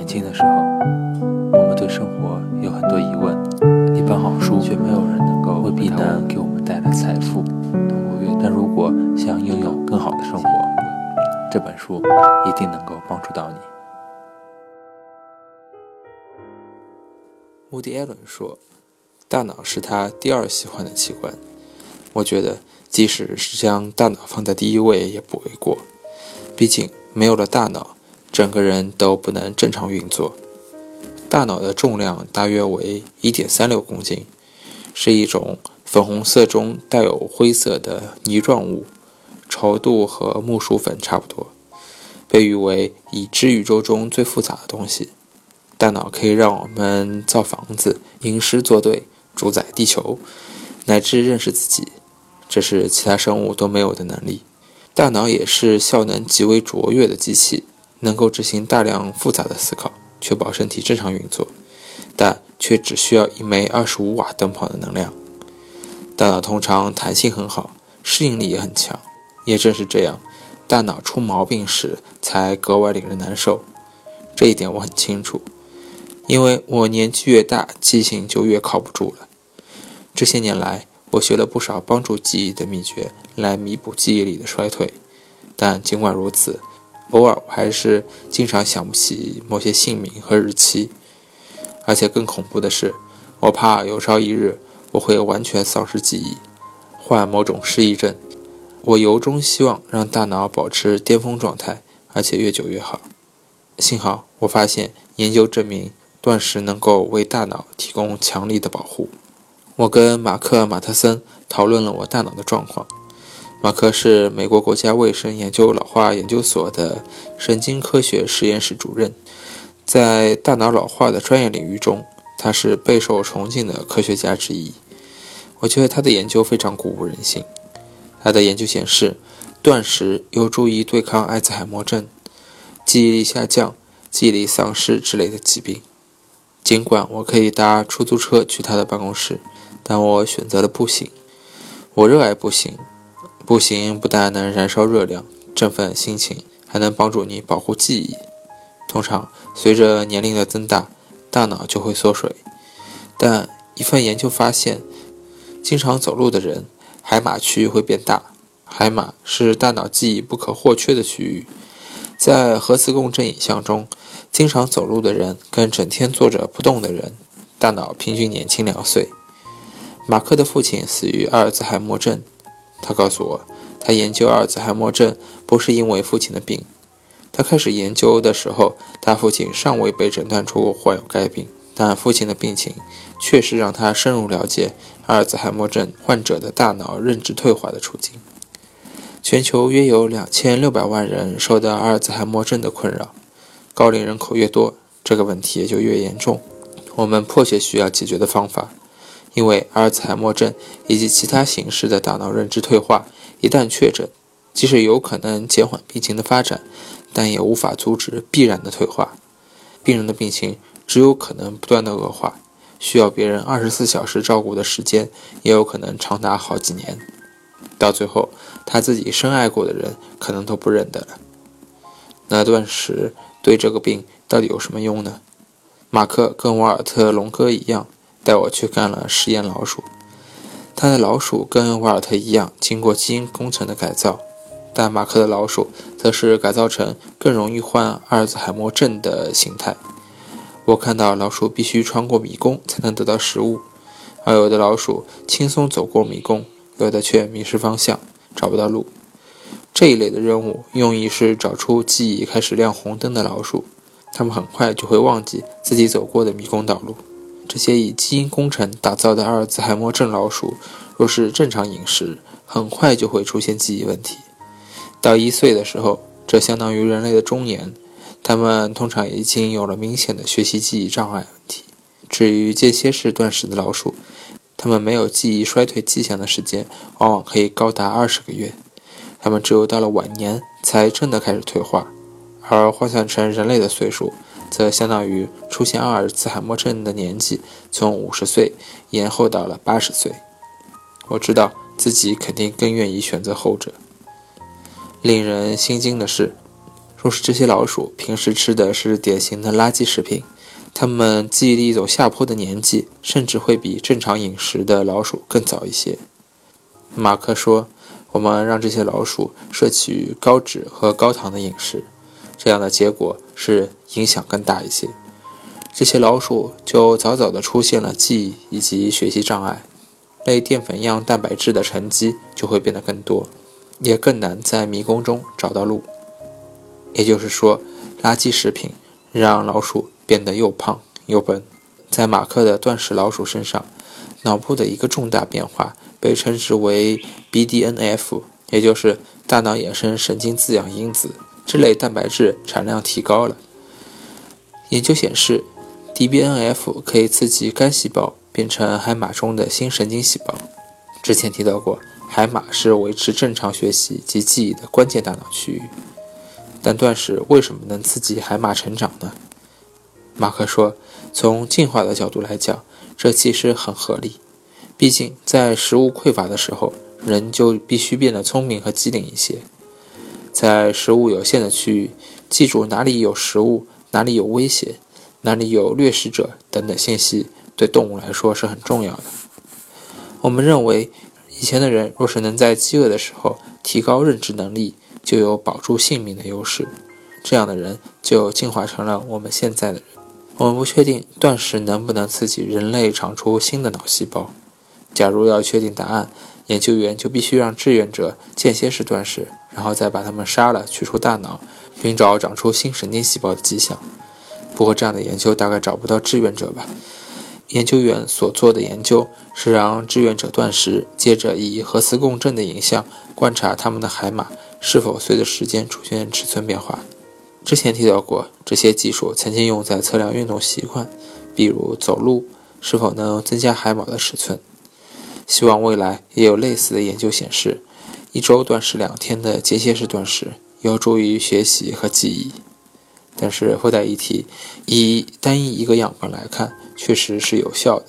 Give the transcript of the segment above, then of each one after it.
年轻的时候，我们对生活有很多疑问，一本好书却没有人能够未必能给我们带来财富。但如果想拥有更好的生活，这本书一定能够帮助到你。穆迪·艾伦说：“大脑是他第二喜欢的器官。”我觉得，即使是将大脑放在第一位也不为过。毕竟，没有了大脑，整个人都不能正常运作。大脑的重量大约为1.36公斤，是一种粉红色中带有灰色的泥状物，稠度和木薯粉差不多，被誉为已知宇宙中最复杂的东西。大脑可以让我们造房子、吟诗作对、主宰地球，乃至认识自己。这是其他生物都没有的能力。大脑也是效能极为卓越的机器，能够执行大量复杂的思考，确保身体正常运作，但却只需要一枚二十五瓦灯泡的能量。大脑通常弹性很好，适应力也很强。也正是这样，大脑出毛病时才格外令人难受。这一点我很清楚，因为我年纪越大，记性就越靠不住了。这些年来，我学了不少帮助记忆的秘诀，来弥补记忆力的衰退。但尽管如此，偶尔我还是经常想不起某些姓名和日期。而且更恐怖的是，我怕有朝一日我会完全丧失记忆，患某种失忆症。我由衷希望让大脑保持巅峰状态，而且越久越好。幸好我发现研究证明，断食能够为大脑提供强力的保护。我跟马克·马特森讨论了我大脑的状况。马克是美国国家卫生研究老化研究所的神经科学实验室主任，在大脑老化的专业领域中，他是备受崇敬的科学家之一。我觉得他的研究非常鼓舞人心。他的研究显示，断食有助于对抗艾兹海默症、记忆力下降、记忆力丧失之类的疾病。尽管我可以搭出租车去他的办公室。但我选择了步行。我热爱步行，步行不但能燃烧热量、振奋心情，还能帮助你保护记忆。通常，随着年龄的增大，大脑就会缩水。但一份研究发现，经常走路的人，海马区域会变大。海马是大脑记忆不可或缺的区域。在核磁共振影像中，经常走路的人跟整天坐着不动的人，大脑平均年轻两岁。马克的父亲死于阿尔兹海默症。他告诉我，他研究阿尔兹海默症不是因为父亲的病。他开始研究的时候，他父亲尚未被诊断出患有该病，但父亲的病情确实让他深入了解阿尔兹海默症患者的大脑认知退化的处境。全球约有两千六百万人受到阿尔兹海默症的困扰。高龄人口越多，这个问题也就越严重。我们迫切需要解决的方法。因为阿尔茨海默症以及其他形式的大脑认知退化，一旦确诊，即使有可能减缓病情的发展，但也无法阻止必然的退化。病人的病情只有可能不断的恶化，需要别人二十四小时照顾的时间也有可能长达好几年。到最后，他自己深爱过的人可能都不认得了。那断食对这个病到底有什么用呢？马克跟瓦尔特龙哥一样。带我去干了实验老鼠，他的老鼠跟瓦尔特一样经过基因工程的改造，但马克的老鼠则是改造成更容易患阿尔兹海默症的形态。我看到老鼠必须穿过迷宫才能得到食物，而有的老鼠轻松走过迷宫，有的却迷失方向，找不到路。这一类的任务用意是找出记忆开始亮红灯的老鼠，它们很快就会忘记自己走过的迷宫道路。这些以基因工程打造的阿尔兹海默症老鼠，若是正常饮食，很快就会出现记忆问题。到一岁的时候，这相当于人类的中年，它们通常已经有了明显的学习记忆障碍问题。至于间歇式断食的老鼠，它们没有记忆衰退迹象的时间，往往可以高达二十个月。它们只有到了晚年才真的开始退化，而换算成人类的岁数。则相当于出现阿尔茨海默症的年纪从五十岁延后到了八十岁。我知道自己肯定更愿意选择后者。令人心惊的是，若是这些老鼠平时吃的是典型的垃圾食品，它们记忆力走下坡的年纪甚至会比正常饮食的老鼠更早一些。马克说：“我们让这些老鼠摄取高脂和高糖的饮食，这样的结果是影响更大一些。这些老鼠就早早的出现了记忆以及学习障碍，类淀粉样蛋白质的沉积就会变得更多，也更难在迷宫中找到路。也就是说，垃圾食品让老鼠变得又胖又笨。在马克的断食老鼠身上，脑部的一个重大变化。”被称之为 BDNF，也就是大脑衍生神经滋养因子，这类蛋白质产量提高了。研究显示，DBNF 可以刺激肝细胞变成海马中的新神经细胞。之前提到过，海马是维持正常学习及记忆的关键大脑区域。但断食为什么能刺激海马成长呢？马克说，从进化的角度来讲，这其实很合理。毕竟，在食物匮乏的时候，人就必须变得聪明和机灵一些。在食物有限的区域，记住哪里有食物，哪里有危险，哪里有掠食者等等信息，对动物来说是很重要的。我们认为，以前的人若是能在饥饿的时候提高认知能力，就有保住性命的优势。这样的人就进化成了我们现在的人。我们不确定断食能不能刺激人类长出新的脑细胞。假如要确定答案，研究员就必须让志愿者间歇式断食，然后再把他们杀了，取出大脑，寻找长出新神经细胞的迹象。不过，这样的研究大概找不到志愿者吧？研究员所做的研究是让志愿者断食，接着以核磁共振的影像观察他们的海马是否随着时间出现尺寸变化。之前提到过，这些技术曾经用在测量运动习惯，比如走路是否能增加海马的尺寸。希望未来也有类似的研究显示，一周断食两天的间歇式断食有助于学习和记忆。但是附带一提，以单一一个样本来看，确实是有效的。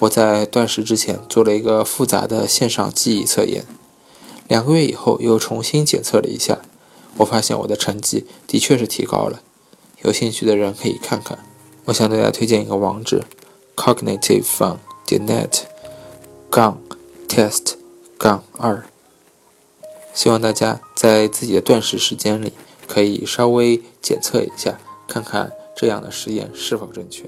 我在断食之前做了一个复杂的线上记忆测验，两个月以后又重新检测了一下，我发现我的成绩的确是提高了。有兴趣的人可以看看。我向大家推荐一个网址：cognitiveFun 点 net。杠 test 杠二，希望大家在自己的断食时间里可以稍微检测一下，看看这样的实验是否正确。